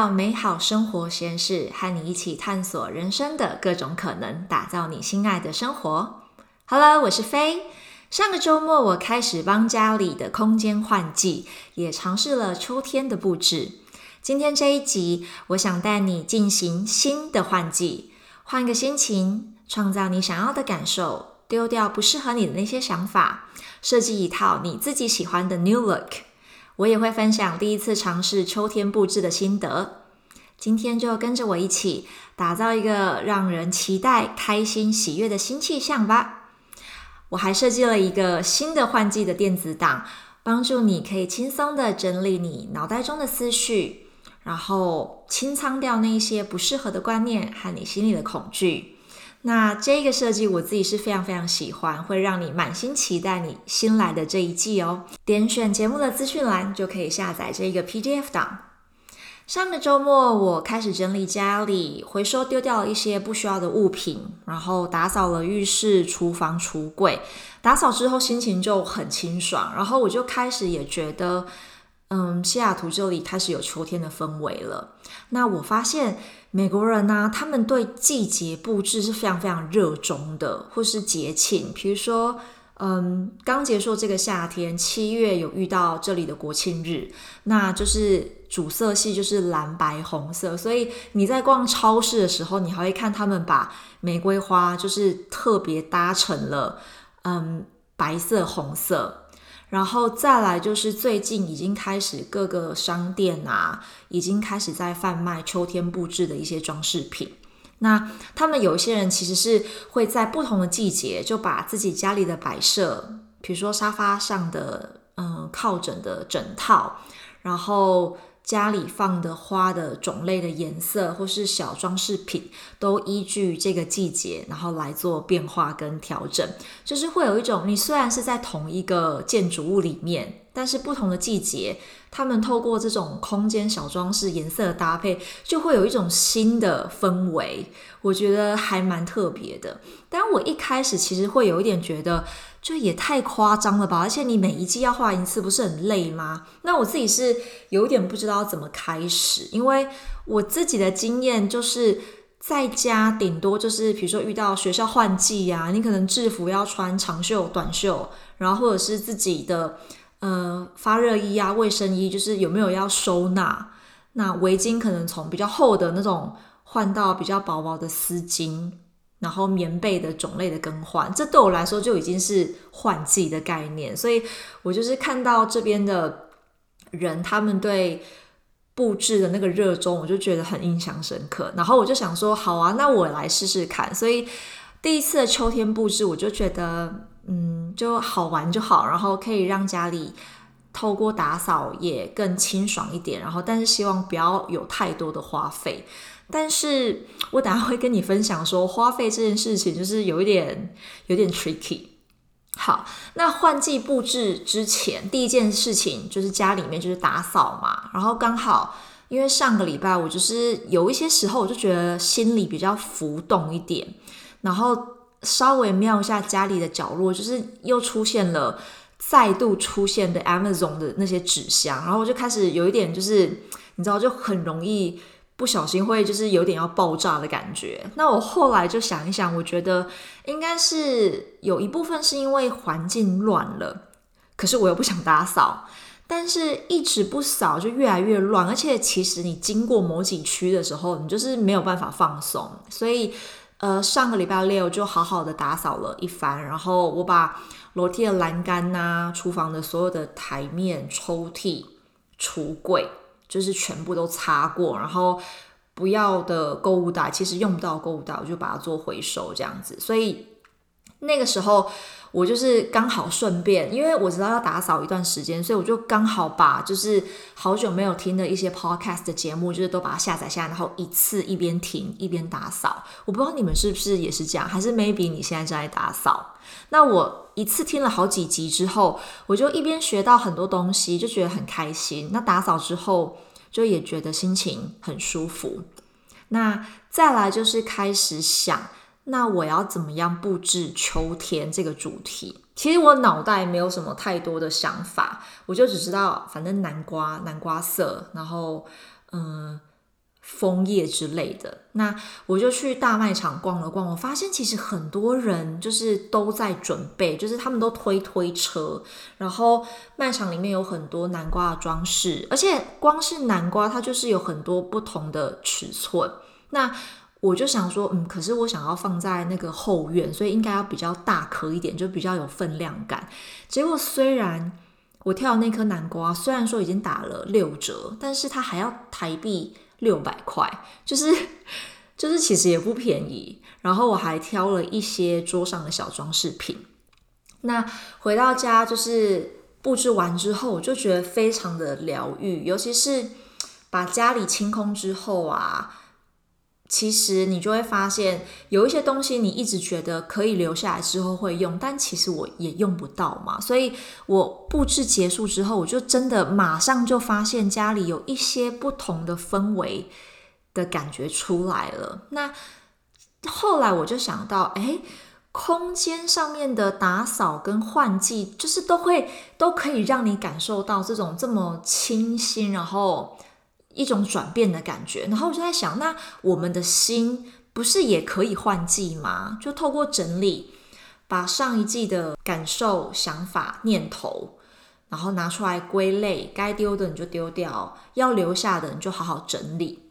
到美好生活实验室，和你一起探索人生的各种可能，打造你心爱的生活。Hello，我是飞。上个周末，我开始帮家里的空间换季，也尝试了秋天的布置。今天这一集，我想带你进行新的换季，换个心情，创造你想要的感受，丢掉不适合你的那些想法，设计一套你自己喜欢的 new look。我也会分享第一次尝试秋天布置的心得。今天就跟着我一起打造一个让人期待、开心、喜悦的新气象吧。我还设计了一个新的换季的电子档，帮助你可以轻松的整理你脑袋中的思绪，然后清仓掉那些不适合的观念和你心里的恐惧。那这个设计我自己是非常非常喜欢，会让你满心期待你新来的这一季哦。点选节目的资讯栏就可以下载这个 PDF 档。上个周末我开始整理家里，回收丢掉了一些不需要的物品，然后打扫了浴室、厨房、橱柜。打扫之后心情就很清爽，然后我就开始也觉得，嗯，西雅图这里开始有秋天的氛围了。那我发现。美国人呢，他们对季节布置是非常非常热衷的，或是节庆，比如说，嗯，刚结束这个夏天，七月有遇到这里的国庆日，那就是主色系就是蓝白红色，所以你在逛超市的时候，你还会看他们把玫瑰花就是特别搭成了，嗯，白色红色。然后再来就是最近已经开始各个商店啊，已经开始在贩卖秋天布置的一些装饰品。那他们有些人其实是会在不同的季节就把自己家里的摆设，比如说沙发上的嗯靠枕的枕套，然后。家里放的花的种类的颜色，或是小装饰品，都依据这个季节，然后来做变化跟调整。就是会有一种，你虽然是在同一个建筑物里面，但是不同的季节，他们透过这种空间小装饰颜色的搭配，就会有一种新的氛围。我觉得还蛮特别的。但我一开始其实会有一点觉得。就也太夸张了吧！而且你每一季要画一次，不是很累吗？那我自己是有点不知道怎么开始，因为我自己的经验就是在家顶多就是，比如说遇到学校换季呀，你可能制服要穿长袖、短袖，然后或者是自己的呃发热衣啊、卫生衣，就是有没有要收纳？那围巾可能从比较厚的那种换到比较薄薄的丝巾。然后棉被的种类的更换，这对我来说就已经是换季的概念，所以我就是看到这边的人，他们对布置的那个热衷，我就觉得很印象深刻。然后我就想说，好啊，那我来试试看。所以第一次的秋天布置，我就觉得，嗯，就好玩就好，然后可以让家里透过打扫也更清爽一点。然后，但是希望不要有太多的花费。但是我等下会跟你分享说花费这件事情，就是有一点有点 tricky。好，那换季布置之前，第一件事情就是家里面就是打扫嘛。然后刚好因为上个礼拜我就是有一些时候我就觉得心里比较浮动一点，然后稍微瞄一下家里的角落，就是又出现了再度出现的 Amazon 的那些纸箱，然后我就开始有一点就是你知道就很容易。不小心会就是有点要爆炸的感觉。那我后来就想一想，我觉得应该是有一部分是因为环境乱了，可是我又不想打扫，但是一直不扫就越来越乱。而且其实你经过某几区的时候，你就是没有办法放松。所以呃，上个礼拜六就好好的打扫了一番，然后我把楼梯的栏杆呐、厨房的所有的台面、抽屉、橱柜。就是全部都擦过，然后不要的购物袋，其实用不到购物袋，我就把它做回收这样子。所以那个时候我就是刚好顺便，因为我知道要打扫一段时间，所以我就刚好把就是好久没有听的一些 podcast 的节目，就是都把它下载下来，然后一次一边听一边打扫。我不知道你们是不是也是这样，还是 maybe 你现在正在打扫？那我一次听了好几集之后，我就一边学到很多东西，就觉得很开心。那打扫之后，就也觉得心情很舒服。那再来就是开始想，那我要怎么样布置秋天这个主题？其实我脑袋没有什么太多的想法，我就只知道，反正南瓜南瓜色，然后嗯，枫叶之类的，那我就去大卖场逛了逛，我发现其实很多人就是都在准备，就是他们都推推车，然后卖场里面有很多南瓜的装饰，而且光是南瓜它就是有很多不同的尺寸。那我就想说，嗯，可是我想要放在那个后院，所以应该要比较大颗一点，就比较有分量感。结果虽然我挑那颗南瓜，虽然说已经打了六折，但是它还要台币。六百块，就是就是其实也不便宜。然后我还挑了一些桌上的小装饰品。那回到家就是布置完之后，我就觉得非常的疗愈，尤其是把家里清空之后啊。其实你就会发现，有一些东西你一直觉得可以留下来之后会用，但其实我也用不到嘛。所以我布置结束之后，我就真的马上就发现家里有一些不同的氛围的感觉出来了。那后来我就想到，哎，空间上面的打扫跟换季，就是都会都可以让你感受到这种这么清新，然后。一种转变的感觉，然后我就在想，那我们的心不是也可以换季吗？就透过整理，把上一季的感受、想法、念头，然后拿出来归类，该丢的你就丢掉，要留下的你就好好整理，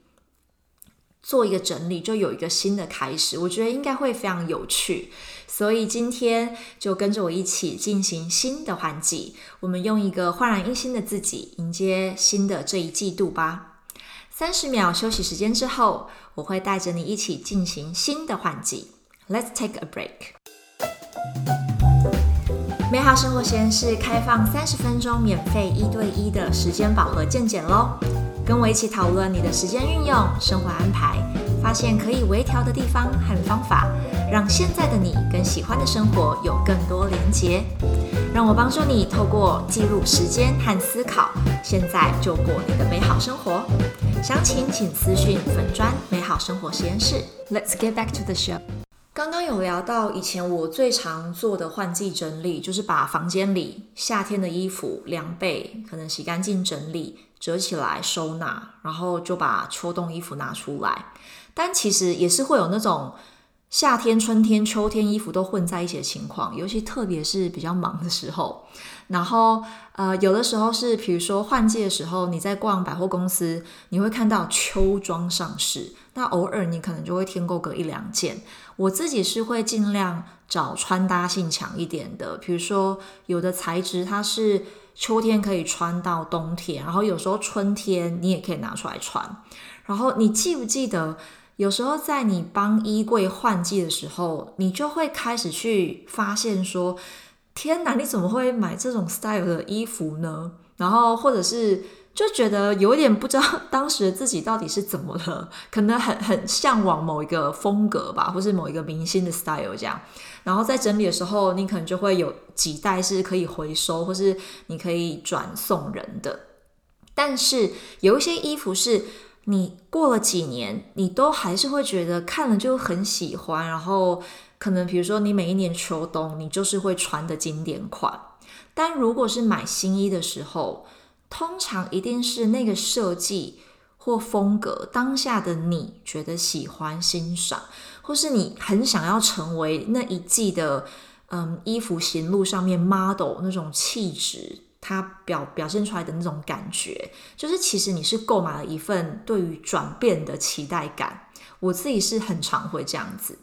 做一个整理，就有一个新的开始。我觉得应该会非常有趣，所以今天就跟着我一起进行新的换季，我们用一个焕然一新的自己迎接新的这一季度吧。三十秒休息时间之后，我会带着你一起进行新的换季。Let's take a break。美好生活实验室开放三十分钟免费一对一的时间饱和见解喽！跟我一起讨论你的时间运用、生活安排，发现可以微调的地方和方法，让现在的你跟喜欢的生活有更多连结。让我帮助你透过记录时间和思考，现在就过你的美好生活。详情请私讯粉砖美好生活实验室。Let's get back to the show。刚刚有聊到以前我最常做的换季整理，就是把房间里夏天的衣服凉被可能洗干净整理，折起来收纳，然后就把秋冬衣服拿出来。但其实也是会有那种。夏天、春天、秋天衣服都混在一起的情况，尤其特别是比较忙的时候。然后，呃，有的时候是，比如说换季的时候，你在逛百货公司，你会看到秋装上市，那偶尔你可能就会添购个一两件。我自己是会尽量找穿搭性强一点的，比如说有的材质它是秋天可以穿到冬天，然后有时候春天你也可以拿出来穿。然后你记不记得？有时候在你帮衣柜换季的时候，你就会开始去发现说：“天哪，你怎么会买这种 style 的衣服呢？”然后或者是就觉得有点不知道当时自己到底是怎么了，可能很很向往某一个风格吧，或是某一个明星的 style 这样。然后在整理的时候，你可能就会有几袋是可以回收，或是你可以转送人的。但是有一些衣服是。你过了几年，你都还是会觉得看了就很喜欢，然后可能比如说你每一年秋冬，你就是会穿的经典款。但如果是买新衣的时候，通常一定是那个设计或风格当下的你觉得喜欢欣赏，或是你很想要成为那一季的嗯衣服行路上面 model 那种气质。它表表现出来的那种感觉，就是其实你是购买了一份对于转变的期待感。我自己是很常会这样子。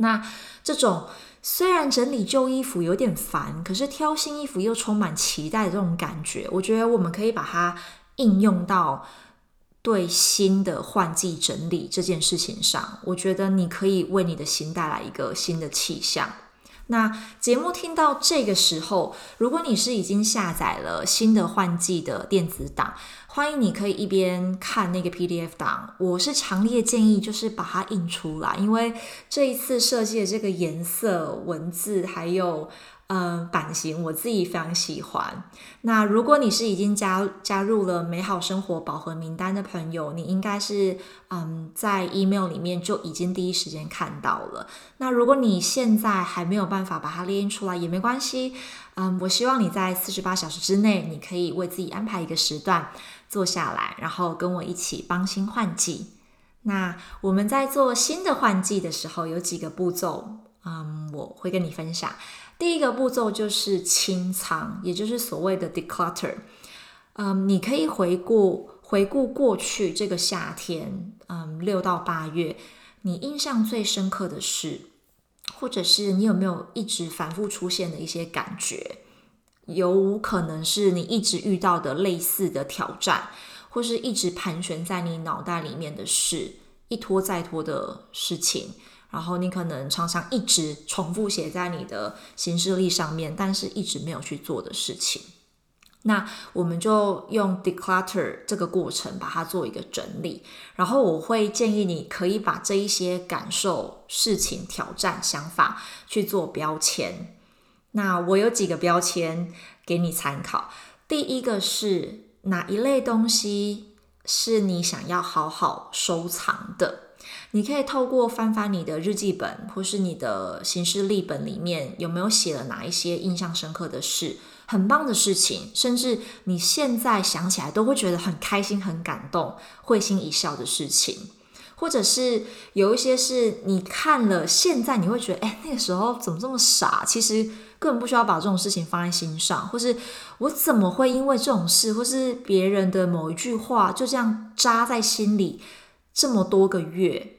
那这种虽然整理旧衣服有点烦，可是挑新衣服又充满期待的这种感觉，我觉得我们可以把它应用到对新的换季整理这件事情上。我觉得你可以为你的心带来一个新的气象。那节目听到这个时候，如果你是已经下载了新的换季的电子档，欢迎你可以一边看那个 PDF 档。我是强烈建议就是把它印出来，因为这一次设计的这个颜色、文字还有。呃，版型我自己非常喜欢。那如果你是已经加加入了美好生活保盒名单的朋友，你应该是嗯在 email 里面就已经第一时间看到了。那如果你现在还没有办法把它列印出来也没关系，嗯，我希望你在四十八小时之内，你可以为自己安排一个时段，坐下来，然后跟我一起帮新换季。那我们在做新的换季的时候，有几个步骤，嗯，我会跟你分享。第一个步骤就是清仓，也就是所谓的 declutter。嗯，你可以回顾回顾过去这个夏天，嗯，六到八月，你印象最深刻的事，或者是你有没有一直反复出现的一些感觉？有无可能是你一直遇到的类似的挑战，或是一直盘旋在你脑袋里面的事，一拖再拖的事情，然后你可能常常一直重复写在你的行事历上面，但是一直没有去做的事情。那我们就用 declutter 这个过程把它做一个整理，然后我会建议你可以把这一些感受、事情、挑战、想法去做标签。那我有几个标签给你参考。第一个是哪一类东西是你想要好好收藏的？你可以透过翻翻你的日记本或是你的行事历本里面，有没有写了哪一些印象深刻的事、很棒的事情，甚至你现在想起来都会觉得很开心、很感动、会心一笑的事情。或者是有一些是你看了，现在你会觉得，哎，那个时候怎么这么傻？其实根本不需要把这种事情放在心上，或是我怎么会因为这种事，或是别人的某一句话，就这样扎在心里这么多个月？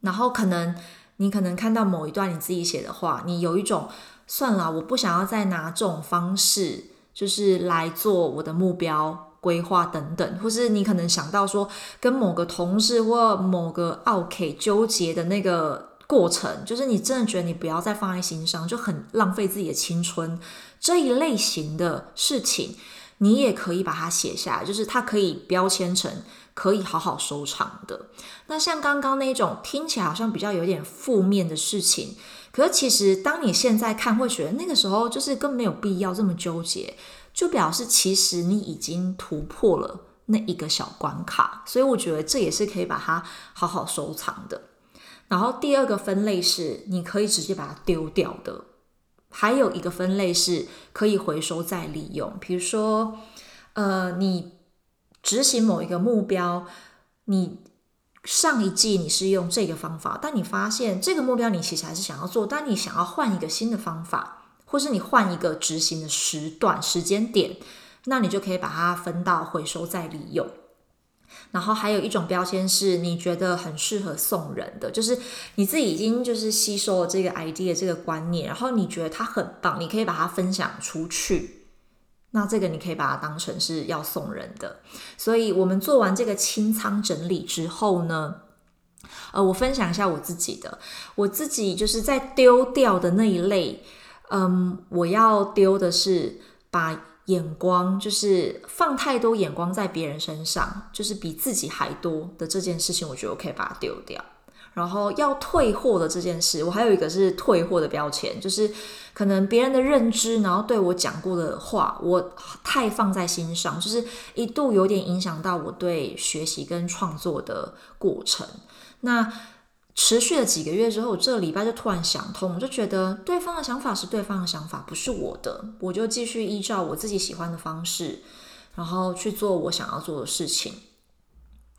然后可能你可能看到某一段你自己写的话，你有一种算了，我不想要再拿这种方式，就是来做我的目标。规划等等，或是你可能想到说跟某个同事或某个 OK 纠结的那个过程，就是你真的觉得你不要再放在心上，就很浪费自己的青春这一类型的事情，你也可以把它写下来，就是它可以标签成可以好好收藏的。那像刚刚那种听起来好像比较有点负面的事情，可是其实当你现在看，会觉得那个时候就是更没有必要这么纠结。就表示其实你已经突破了那一个小关卡，所以我觉得这也是可以把它好好收藏的。然后第二个分类是你可以直接把它丢掉的，还有一个分类是可以回收再利用。比如说，呃，你执行某一个目标，你上一季你是用这个方法，但你发现这个目标你其实还是想要做，但你想要换一个新的方法。或是你换一个执行的时段、时间点，那你就可以把它分到回收再利用。然后还有一种标签是你觉得很适合送人的，就是你自己已经就是吸收了这个 idea 这个观念，然后你觉得它很棒，你可以把它分享出去。那这个你可以把它当成是要送人的。所以我们做完这个清仓整理之后呢，呃，我分享一下我自己的，我自己就是在丢掉的那一类。嗯，我要丢的是把眼光，就是放太多眼光在别人身上，就是比自己还多的这件事情，我觉得我可以把它丢掉。然后要退货的这件事，我还有一个是退货的标签，就是可能别人的认知，然后对我讲过的话，我太放在心上，就是一度有点影响到我对学习跟创作的过程。那持续了几个月之后，这礼拜就突然想通，就觉得对方的想法是对方的想法，不是我的。我就继续依照我自己喜欢的方式，然后去做我想要做的事情。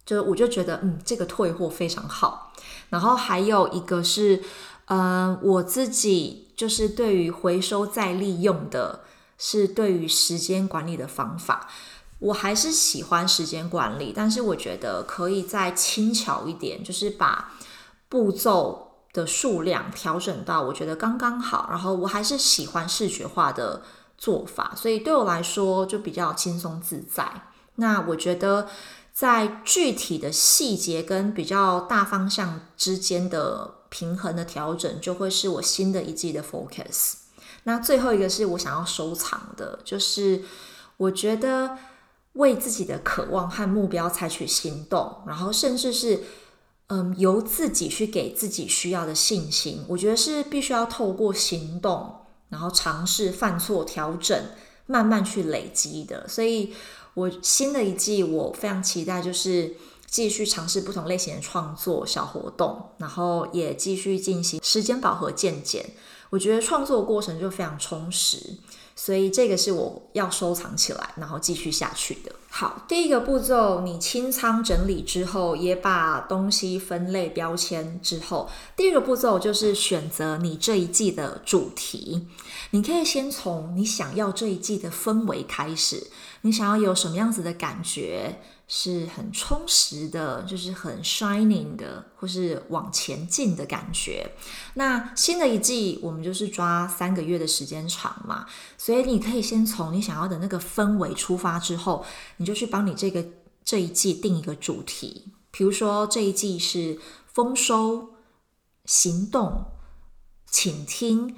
就我就觉得，嗯，这个退货非常好。然后还有一个是，呃，我自己就是对于回收再利用的，是对于时间管理的方法，我还是喜欢时间管理，但是我觉得可以再轻巧一点，就是把。步骤的数量调整到我觉得刚刚好，然后我还是喜欢视觉化的做法，所以对我来说就比较轻松自在。那我觉得在具体的细节跟比较大方向之间的平衡的调整，就会是我新的一季的 focus。那最后一个是我想要收藏的，就是我觉得为自己的渴望和目标采取行动，然后甚至是。嗯，由自己去给自己需要的信心，我觉得是必须要透过行动，然后尝试犯错、调整，慢慢去累积的。所以，我新的一季我非常期待，就是继续尝试不同类型的创作小活动，然后也继续进行时间饱和渐减。我觉得创作过程就非常充实。所以这个是我要收藏起来，然后继续下去的。好，第一个步骤，你清仓整理之后，也把东西分类标签之后，第二个步骤就是选择你这一季的主题。你可以先从你想要这一季的氛围开始，你想要有什么样子的感觉？是很充实的，就是很 shining 的，或是往前进的感觉。那新的一季，我们就是抓三个月的时间长嘛，所以你可以先从你想要的那个氛围出发，之后你就去帮你这个这一季定一个主题。比如说这一季是丰收、行动、倾听、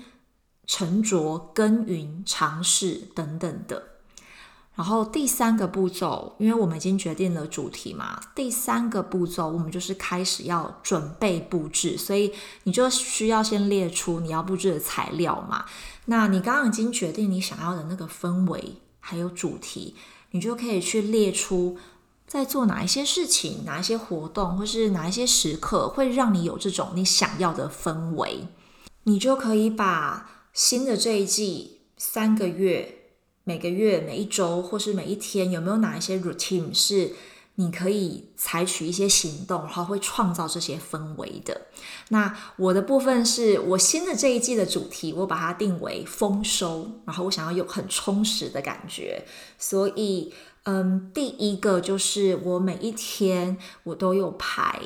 沉着、耕耘、尝试等等的。然后第三个步骤，因为我们已经决定了主题嘛，第三个步骤我们就是开始要准备布置，所以你就需要先列出你要布置的材料嘛。那你刚刚已经决定你想要的那个氛围还有主题，你就可以去列出在做哪一些事情、哪一些活动，或是哪一些时刻会让你有这种你想要的氛围，你就可以把新的这一季三个月。每个月、每一周或是每一天，有没有哪一些 routine 是你可以采取一些行动，然后会创造这些氛围的？那我的部分是我新的这一季的主题，我把它定为丰收，然后我想要有很充实的感觉，所以，嗯，第一个就是我每一天我都有排。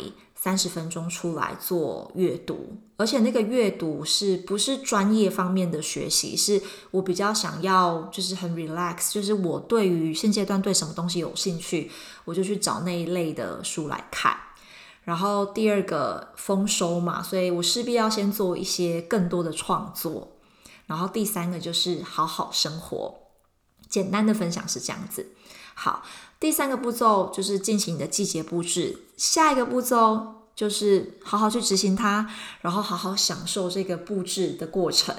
三十分钟出来做阅读，而且那个阅读是不是专业方面的学习？是我比较想要，就是很 relax，就是我对于现阶段对什么东西有兴趣，我就去找那一类的书来看。然后第二个丰收嘛，所以我势必要先做一些更多的创作。然后第三个就是好好生活。简单的分享是这样子。好。第三个步骤就是进行你的季节布置，下一个步骤就是好好去执行它，然后好好享受这个布置的过程。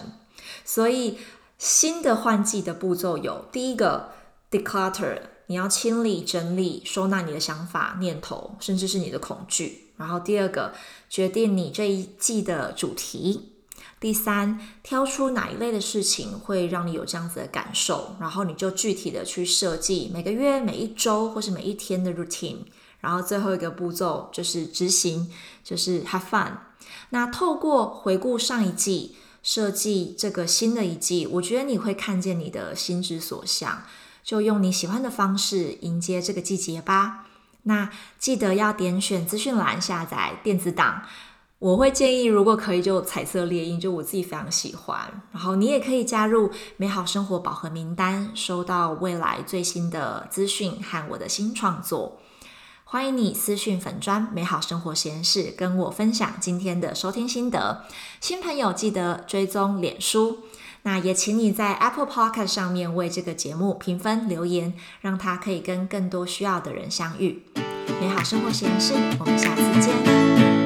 所以新的换季的步骤有：第一个 declutter，你要清理、整理、收纳你的想法、念头，甚至是你的恐惧。然后第二个决定你这一季的主题。第三，挑出哪一类的事情会让你有这样子的感受，然后你就具体的去设计每个月、每一周或是每一天的 routine。然后最后一个步骤就是执行，就是 have fun。那透过回顾上一季，设计这个新的一季，我觉得你会看见你的心之所向，就用你喜欢的方式迎接这个季节吧。那记得要点选资讯栏下载电子档。我会建议，如果可以，就彩色猎鹰，就我自己非常喜欢。然后你也可以加入美好生活宝盒名单，收到未来最新的资讯和我的新创作。欢迎你私讯粉砖美好生活实验室，跟我分享今天的收听心得。新朋友记得追踪脸书，那也请你在 Apple Podcast 上面为这个节目评分留言，让它可以跟更多需要的人相遇。美好生活实验室，我们下次见。